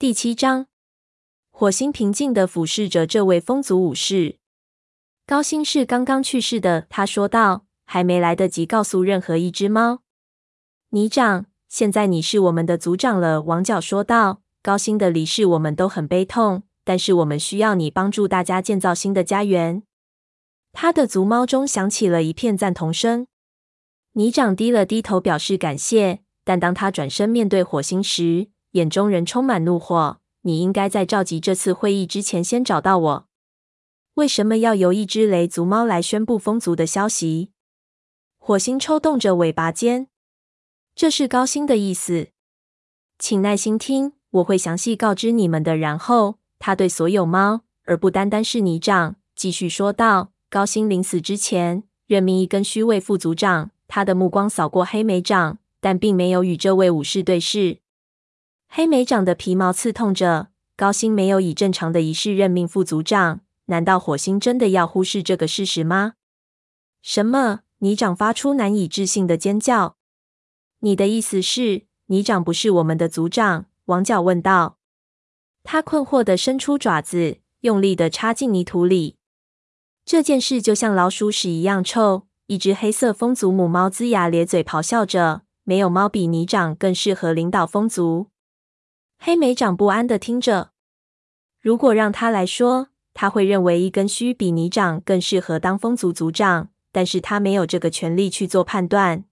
第七章，火星平静地俯视着这位风族武士。高星是刚刚去世的，他说道，还没来得及告诉任何一只猫。泥长，现在你是我们的族长了，王角说道。高星的离世我们都很悲痛，但是我们需要你帮助大家建造新的家园。他的族猫中响起了一片赞同声。泥长低了低头表示感谢，但当他转身面对火星时，眼中仍充满怒火。你应该在召集这次会议之前先找到我。为什么要由一只雷族猫来宣布风族的消息？火星抽动着尾巴尖。这是高星的意思。请耐心听，我会详细告知你们的。然后他对所有猫，而不单单是泥长，继续说道：“高星临死之前任命一根虚位副族长。”他的目光扫过黑莓掌，但并没有与这位武士对视。黑莓长的皮毛刺痛着。高星没有以正常的仪式任命副族长，难道火星真的要忽视这个事实吗？什么？泥长发出难以置信的尖叫。你的意思是，泥长不是我们的族长？王角问道。他困惑地伸出爪子，用力地插进泥土里。这件事就像老鼠屎一样臭。一只黑色风族母猫龇牙咧嘴咆哮着。没有猫比泥长更适合领导风族。黑莓长不安地听着。如果让他来说，他会认为一根须比泥长更适合当风族族长，但是他没有这个权利去做判断。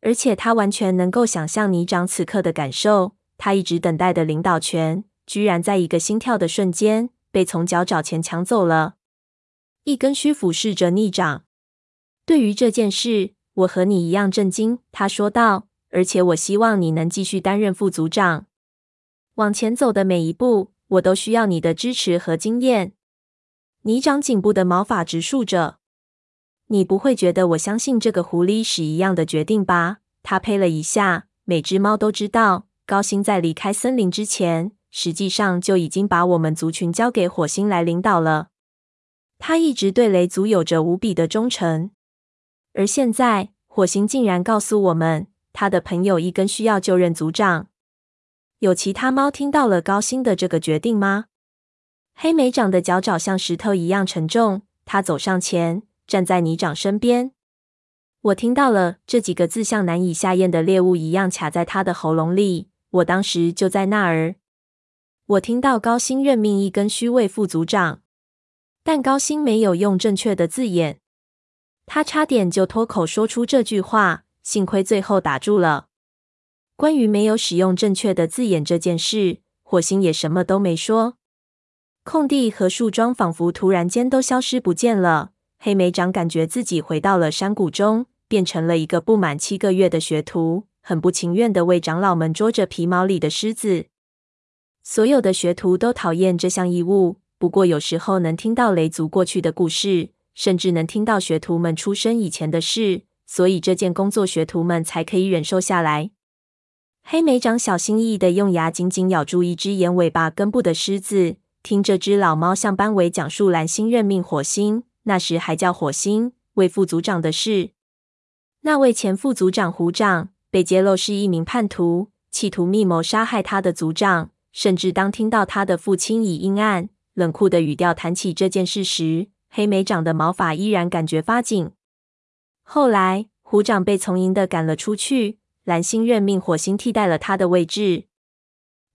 而且他完全能够想象泥长此刻的感受。他一直等待的领导权，居然在一个心跳的瞬间被从脚爪前抢走了。一根须俯视着泥长。对于这件事，我和你一样震惊。他说道。而且我希望你能继续担任副族长。往前走的每一步，我都需要你的支持和经验。泥长颈部的毛发直竖着。你不会觉得我相信这个狐狸是一样的决定吧？他呸了一下。每只猫都知道，高星在离开森林之前，实际上就已经把我们族群交给火星来领导了。他一直对雷族有着无比的忠诚，而现在火星竟然告诉我们，他的朋友一根需要就任族长。有其他猫听到了高星的这个决定吗？黑莓长的脚爪像石头一样沉重。他走上前，站在泥长身边。我听到了这几个字，像难以下咽的猎物一样卡在他的喉咙里。我当时就在那儿。我听到高星任命一根虚位副组长，但高星没有用正确的字眼。他差点就脱口说出这句话，幸亏最后打住了。关于没有使用正确的字眼这件事，火星也什么都没说。空地和树桩仿佛突然间都消失不见了。黑莓长感觉自己回到了山谷中，变成了一个不满七个月的学徒，很不情愿的为长老们捉着皮毛里的虱子。所有的学徒都讨厌这项义务，不过有时候能听到雷族过去的故事，甚至能听到学徒们出生以前的事，所以这件工作学徒们才可以忍受下来。黑莓长小心翼翼地用牙紧紧咬住一只眼尾巴根部的狮子，听这只老猫向班维讲述蓝星任命火星（那时还叫火星）为副族长的事。那位前副族长虎掌被揭露是一名叛徒，企图密谋杀害他的族长。甚至当听到他的父亲以阴暗、冷酷的语调谈起这件事时，黑莓长的毛发依然感觉发紧。后来，虎掌被从营的赶了出去。蓝星任命火星替代了他的位置，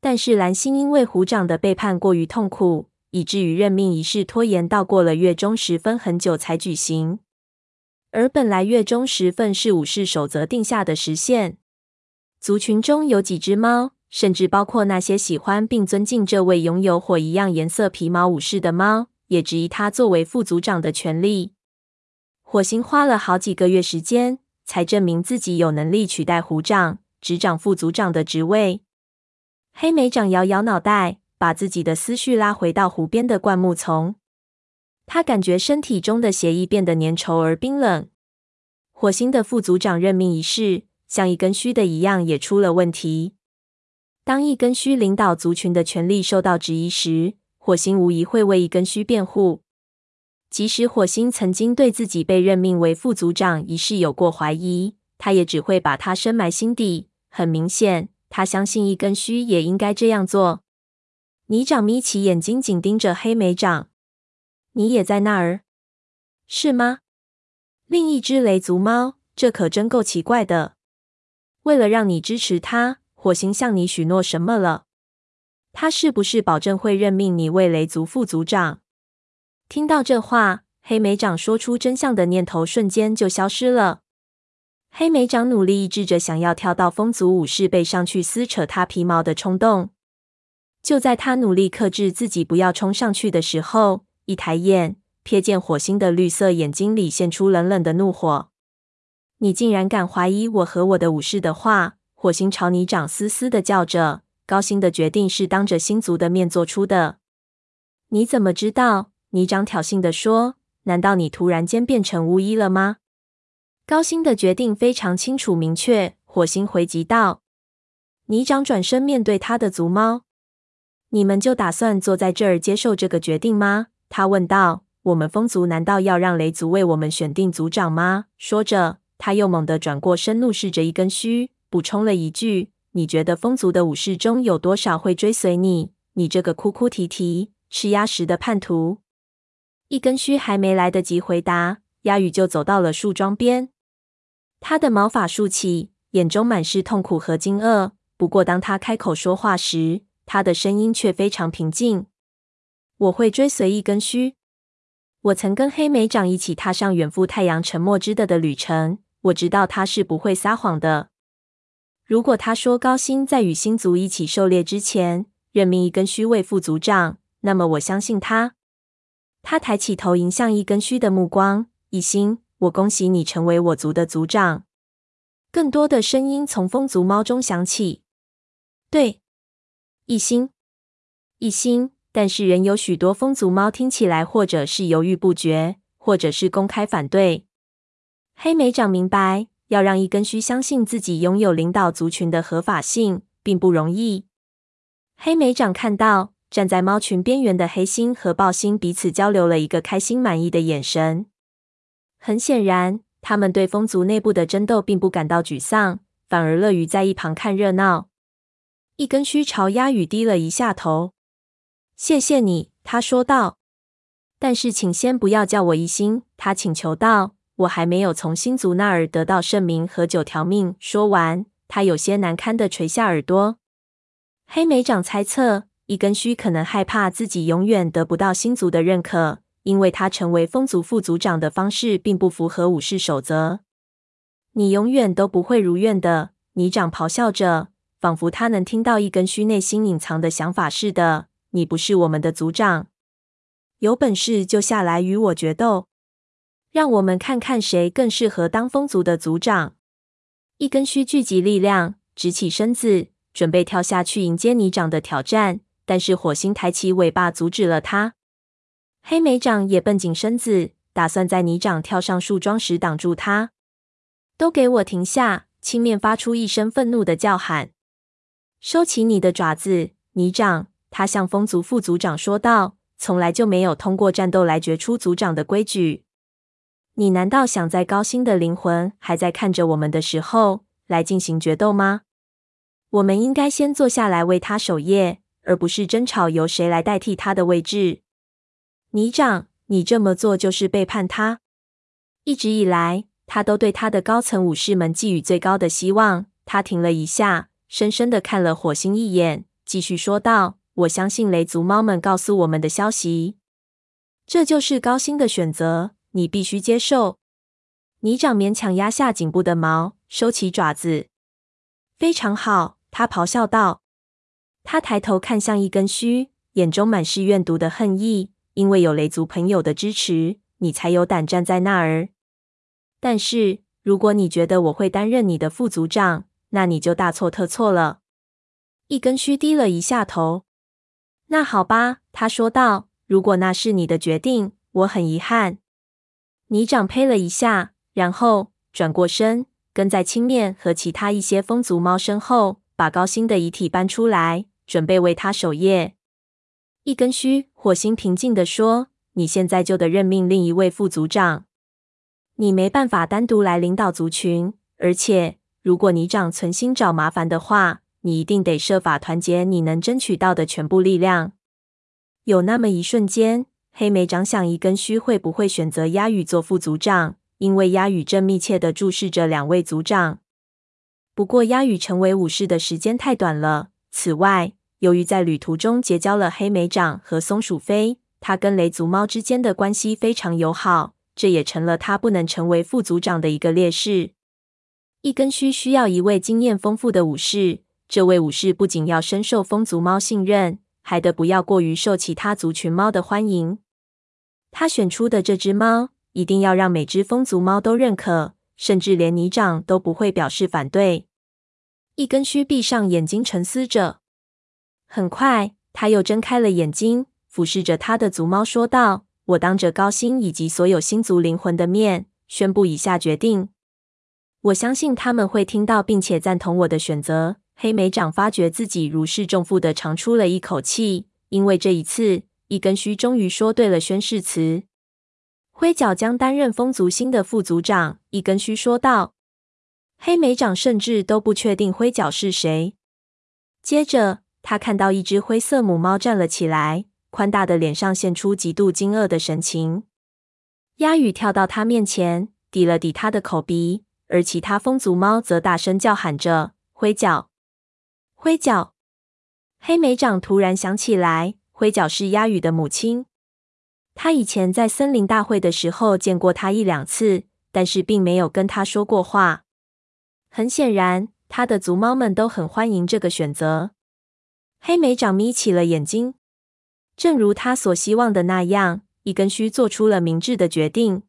但是蓝星因为虎掌的背叛过于痛苦，以至于任命仪式拖延到过了月中时分很久才举行。而本来月中时分是武士守则定下的时限。族群中有几只猫，甚至包括那些喜欢并尊敬这位拥有火一样颜色皮毛武士的猫，也质疑他作为副族长的权利。火星花了好几个月时间。才证明自己有能力取代胡长执掌副组长的职位。黑莓长摇摇脑袋，把自己的思绪拉回到湖边的灌木丛。他感觉身体中的血液变得粘稠而冰冷。火星的副组长任命仪式，像一根须的一样，也出了问题。当一根须领导族群的权力受到质疑时，火星无疑会为一根须辩护。即使火星曾经对自己被任命为副族长一事有过怀疑，他也只会把它深埋心底。很明显，他相信一根须也应该这样做。泥长眯起眼睛，紧盯着黑莓长。你也在那儿，是吗？另一只雷族猫，这可真够奇怪的。为了让你支持他，火星向你许诺什么了？他是不是保证会任命你为雷族副族长？听到这话，黑莓长说出真相的念头瞬间就消失了。黑莓长努力抑制着想要跳到风族武士背上去撕扯他皮毛的冲动。就在他努力克制自己不要冲上去的时候，一抬眼瞥见火星的绿色眼睛里现出冷冷的怒火。你竟然敢怀疑我和我的武士的话！火星朝你长嘶嘶的叫着。高星的决定是当着星族的面做出的。你怎么知道？泥长挑衅地说：“难道你突然间变成巫医了吗？”高星的决定非常清楚明确。火星回击道。泥长转身面对他的族猫：“你们就打算坐在这儿接受这个决定吗？”他问道。“我们风族难道要让雷族为我们选定族长吗？”说着。他又猛地转过身，怒视着一根须，补充了一句：“你觉得风族的武士中有多少会追随你？你这个哭哭啼啼、吃鸭食的叛徒！”一根须还没来得及回答，鸭羽就走到了树桩边。他的毛发竖起，眼中满是痛苦和惊愕。不过，当他开口说话时，他的声音却非常平静：“我会追随一根须。我曾跟黑莓长一起踏上远赴太阳沉没之地的旅程。”我知道他是不会撒谎的。如果他说高星在与星族一起狩猎之前任命一根须为副族长，那么我相信他。他抬起头迎向一根须的目光。一心，我恭喜你成为我族的族长。更多的声音从风族猫中响起。对，一心，一心。但是仍有许多风族猫听起来或者是犹豫不决，或者是公开反对。黑莓长明白，要让一根须相信自己拥有领导族群的合法性，并不容易。黑莓长看到站在猫群边缘的黑星和豹星彼此交流了一个开心满意的眼神。很显然，他们对风族内部的争斗并不感到沮丧，反而乐于在一旁看热闹。一根须朝鸭羽低了一下头。“谢谢你。”他说道。“但是请先不要叫我一星。”他请求道。我还没有从星族那儿得到圣名和九条命。说完，他有些难堪的垂下耳朵。黑莓长猜测，一根须可能害怕自己永远得不到星族的认可，因为他成为风族副族长的方式并不符合武士守则。你永远都不会如愿的，泥长咆哮着，仿佛他能听到一根须内心隐藏的想法似的。你不是我们的族长，有本事就下来与我决斗。让我们看看谁更适合当风族的族长。一根须聚集力量，直起身子，准备跳下去迎接泥长的挑战。但是火星抬起尾巴阻止了他。黑莓长也绷紧身子，打算在泥长跳上树桩时挡住他。都给我停下！青面发出一声愤怒的叫喊。收起你的爪子，泥长！他向风族副族长说道：“从来就没有通过战斗来决出族长的规矩。”你难道想在高星的灵魂还在看着我们的时候来进行决斗吗？我们应该先坐下来为他守夜，而不是争吵由谁来代替他的位置。泥长，你这么做就是背叛他。一直以来，他都对他的高层武士们寄予最高的希望。他停了一下，深深的看了火星一眼，继续说道：“我相信雷族猫们告诉我们的消息，这就是高星的选择。”你必须接受。泥长勉强压下颈部的毛，收起爪子。非常好，他咆哮道。他抬头看向一根须，眼中满是怨毒的恨意。因为有雷族朋友的支持，你才有胆站在那儿。但是，如果你觉得我会担任你的副族长，那你就大错特错了。一根须低了一下头。那好吧，他说道。如果那是你的决定，我很遗憾。泥掌呸了一下，然后转过身，跟在青面和其他一些风族猫身后，把高星的遗体搬出来，准备为他守夜。一根须，火星平静地说：“你现在就得任命另一位副族长。你没办法单独来领导族群，而且如果泥长存心找麻烦的话，你一定得设法团结你能争取到的全部力量。有那么一瞬间，黑莓长想一根须会不会选择鸦羽做副组长，因为鸦羽正密切地注视着两位族长。不过，鸦羽成为武士的时间太短了。此外，由于在旅途中结交了黑莓长和松鼠飞，他跟雷族猫之间的关系非常友好，这也成了他不能成为副族长的一个劣势。一根须需要一位经验丰富的武士。这位武士不仅要深受风族猫信任，还得不要过于受其他族群猫的欢迎。他选出的这只猫一定要让每只风族猫都认可，甚至连泥长都不会表示反对。一根须闭上眼睛沉思着，很快他又睁开了眼睛，俯视着他的族猫说道：“我当着高星以及所有星族灵魂的面，宣布以下决定。我相信他们会听到并且赞同我的选择。”黑莓长发觉自己如释重负的长出了一口气，因为这一次，一根须终于说对了宣誓词。灰角将担任风族新的副族长，一根须说道。黑莓长甚至都不确定灰脚是谁。接着，他看到一只灰色母猫站了起来，宽大的脸上现出极度惊愕的神情。鸦羽跳到他面前，抵了抵他的口鼻，而其他风族猫则大声叫喊着：“灰脚！”灰脚，黑莓长突然想起来，灰脚是鸦羽的母亲。他以前在森林大会的时候见过他一两次，但是并没有跟他说过话。很显然，他的族猫们都很欢迎这个选择。黑莓长眯起了眼睛，正如他所希望的那样，一根须做出了明智的决定。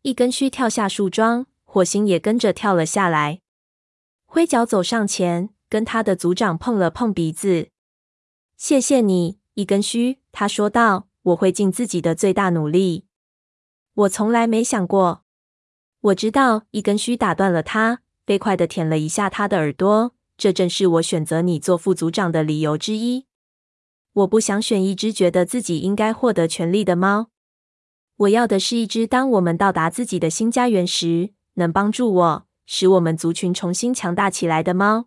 一根须跳下树桩，火星也跟着跳了下来。灰脚走上前。跟他的族长碰了碰鼻子，谢谢你，一根须。他说道：“我会尽自己的最大努力。”我从来没想过。我知道，一根须打断了他，飞快地舔了一下他的耳朵。这正是我选择你做副组长的理由之一。我不想选一只觉得自己应该获得权力的猫。我要的是一只当我们到达自己的新家园时，能帮助我，使我们族群重新强大起来的猫。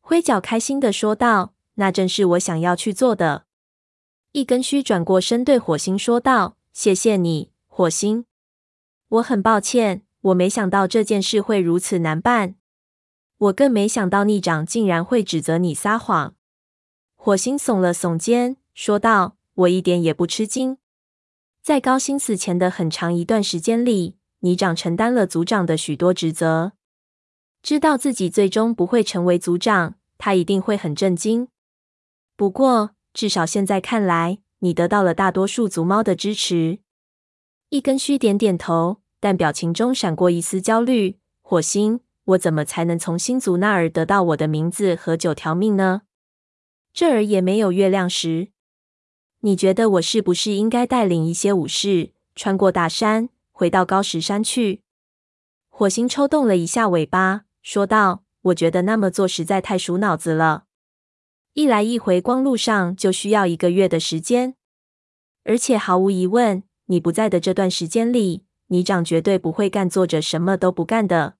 灰脚开心的说道：“那正是我想要去做的。”一根须转过身对火星说道：“谢谢你，火星。我很抱歉，我没想到这件事会如此难办。我更没想到逆长竟然会指责你撒谎。”火星耸了耸肩，说道：“我一点也不吃惊。在高星死前的很长一段时间里，逆长承担了族长的许多职责。”知道自己最终不会成为组长，他一定会很震惊。不过，至少现在看来，你得到了大多数族猫的支持。一根须点点头，但表情中闪过一丝焦虑。火星，我怎么才能从星族那儿得到我的名字和九条命呢？这儿也没有月亮石。你觉得我是不是应该带领一些武士穿过大山，回到高石山去？火星抽动了一下尾巴。说道：“我觉得那么做实在太数脑子了。一来一回光路上就需要一个月的时间，而且毫无疑问，你不在的这段时间里，泥长绝对不会干坐着什么都不干的。”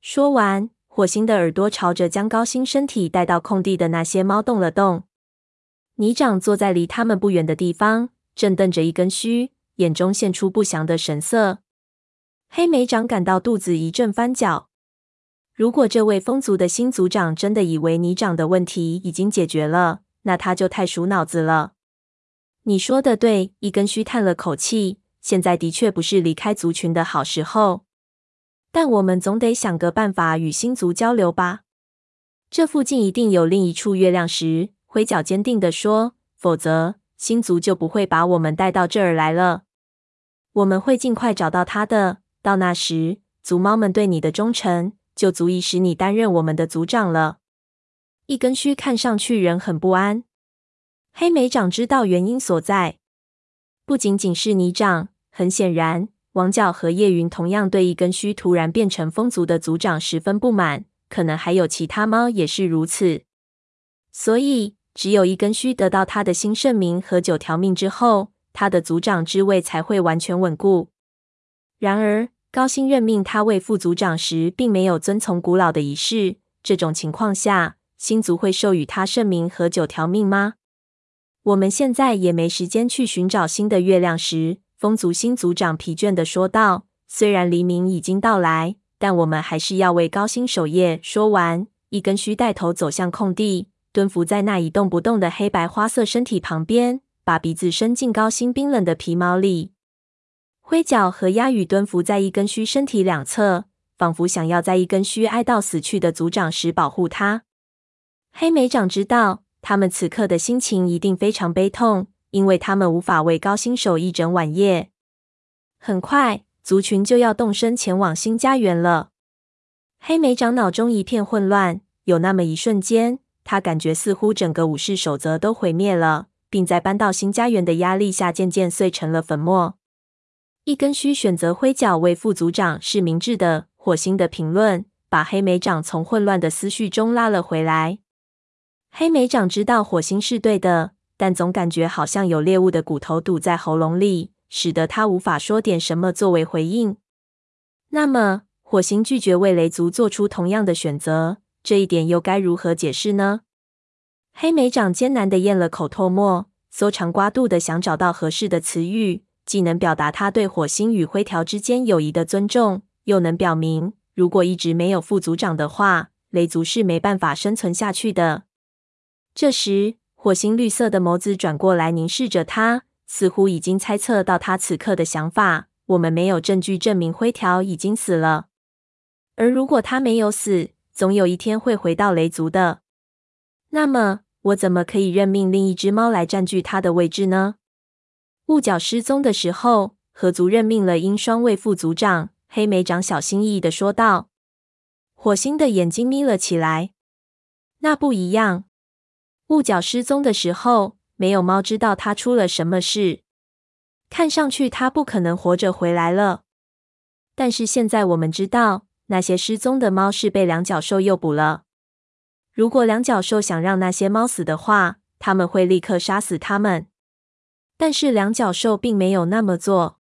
说完，火星的耳朵朝着将高星身体带到空地的那些猫动了动。泥长坐在离他们不远的地方，正瞪着一根须，眼中现出不祥的神色。黑莓长感到肚子一阵翻搅。如果这位风族的新族长真的以为泥长的问题已经解决了，那他就太数脑子了。你说的对，一根须叹了口气。现在的确不是离开族群的好时候，但我们总得想个办法与星族交流吧。这附近一定有另一处月亮石，灰脚坚定地说。否则，星族就不会把我们带到这儿来了。我们会尽快找到它的。到那时，族猫们对你的忠诚。就足以使你担任我们的族长了。一根须看上去仍很不安。黑莓长知道原因所在，不仅仅是泥长，很显然，王角和叶云同样对一根须突然变成风族的族长十分不满。可能还有其他猫也是如此。所以，只有一根须得到他的新圣名和九条命之后，他的族长之位才会完全稳固。然而，高星任命他为副族长时，并没有遵从古老的仪式。这种情况下，星族会授予他圣名和九条命吗？我们现在也没时间去寻找新的月亮石。风族新族长疲倦地说道：“虽然黎明已经到来，但我们还是要为高星守夜。”说完，一根须带头走向空地，蹲伏在那一动不动的黑白花色身体旁边，把鼻子伸进高星冰冷的皮毛里。灰脚和鸦羽蹲伏在一根须身体两侧，仿佛想要在一根须挨到死去的族长时保护他。黑莓长知道，他们此刻的心情一定非常悲痛。因为他们无法为高星守一整晚夜。很快，族群就要动身前往新家园了。黑莓长脑中一片混乱，有那么一瞬间，他感觉似乎整个武士守则都毁灭了，并在搬到新家园的压力下渐渐碎成了粉末。一根须选择灰脚为副族长是明智的。火星的评论把黑莓长从混乱的思绪中拉了回来。黑莓长知道火星是对的。但总感觉好像有猎物的骨头堵在喉咙里，使得他无法说点什么作为回应。那么，火星拒绝为雷族做出同样的选择，这一点又该如何解释呢？黑莓长艰难地咽了口唾沫，搜肠刮肚的想找到合适的词语，既能表达他对火星与灰条之间友谊的尊重，又能表明，如果一直没有副族长的话，雷族是没办法生存下去的。这时，火星绿色的眸子转过来凝视着他，似乎已经猜测到他此刻的想法。我们没有证据证明灰条已经死了，而如果他没有死，总有一天会回到雷族的。那么，我怎么可以任命另一只猫来占据他的位置呢？雾角失踪的时候，河族任命了鹰双为副族长。黑莓长小心翼翼的说道。火星的眼睛眯了起来。那不一样。雾角失踪的时候，没有猫知道他出了什么事。看上去他不可能活着回来了。但是现在我们知道，那些失踪的猫是被两脚兽诱捕了。如果两脚兽想让那些猫死的话，他们会立刻杀死它们。但是两脚兽并没有那么做，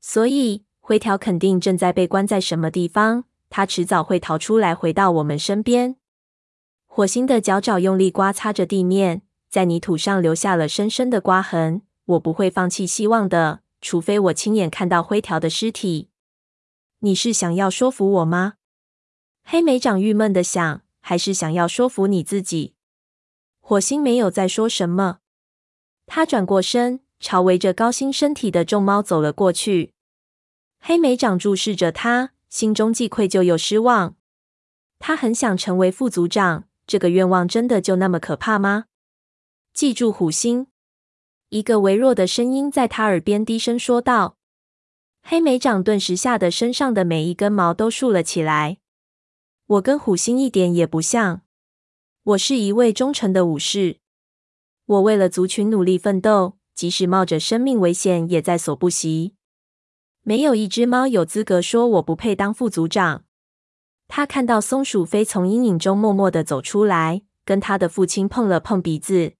所以灰条肯定正在被关在什么地方。它迟早会逃出来，回到我们身边。火星的脚爪用力刮擦着地面，在泥土上留下了深深的刮痕。我不会放弃希望的，除非我亲眼看到灰条的尸体。你是想要说服我吗？黑莓长郁闷的想，还是想要说服你自己？火星没有再说什么，他转过身，朝围着高星身体的众猫走了过去。黑莓长注视着他，心中既愧疚又失望。他很想成为副组长。这个愿望真的就那么可怕吗？记住虎星，一个微弱的声音在他耳边低声说道。黑莓长顿时吓得身上的每一根毛都竖了起来。我跟虎星一点也不像。我是一位忠诚的武士。我为了族群努力奋斗，即使冒着生命危险也在所不惜。没有一只猫有资格说我不配当副族长。他看到松鼠飞从阴影中默默的走出来，跟他的父亲碰了碰鼻子。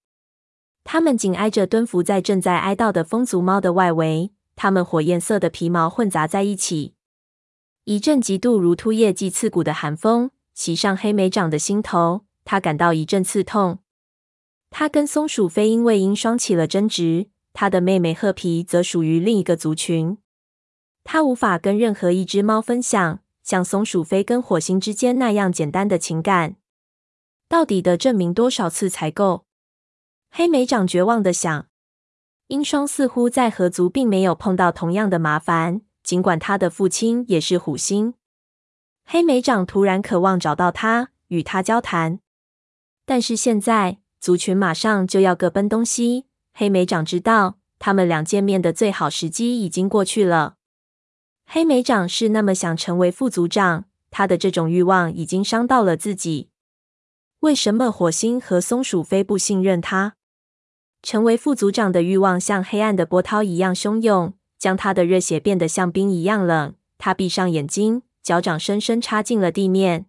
他们紧挨着蹲伏在正在哀悼的风族猫的外围，他们火焰色的皮毛混杂在一起。一阵极度如秃叶既刺骨的寒风袭上黑莓长的心头，他感到一阵刺痛。他跟松鼠飞因为鹰双起了争执，他的妹妹褐皮则属于另一个族群。他无法跟任何一只猫分享。像松鼠飞跟火星之间那样简单的情感，到底得证明多少次才够？黑莓长绝望的想。英双似乎在河族并没有碰到同样的麻烦，尽管他的父亲也是虎星。黑莓长突然渴望找到他，与他交谈。但是现在族群马上就要各奔东西，黑莓长知道他们俩见面的最好时机已经过去了。黑莓长是那么想成为副组长，他的这种欲望已经伤到了自己。为什么火星和松鼠飞不信任他？成为副组长的欲望像黑暗的波涛一样汹涌，将他的热血变得像冰一样冷。他闭上眼睛，脚掌深深插进了地面。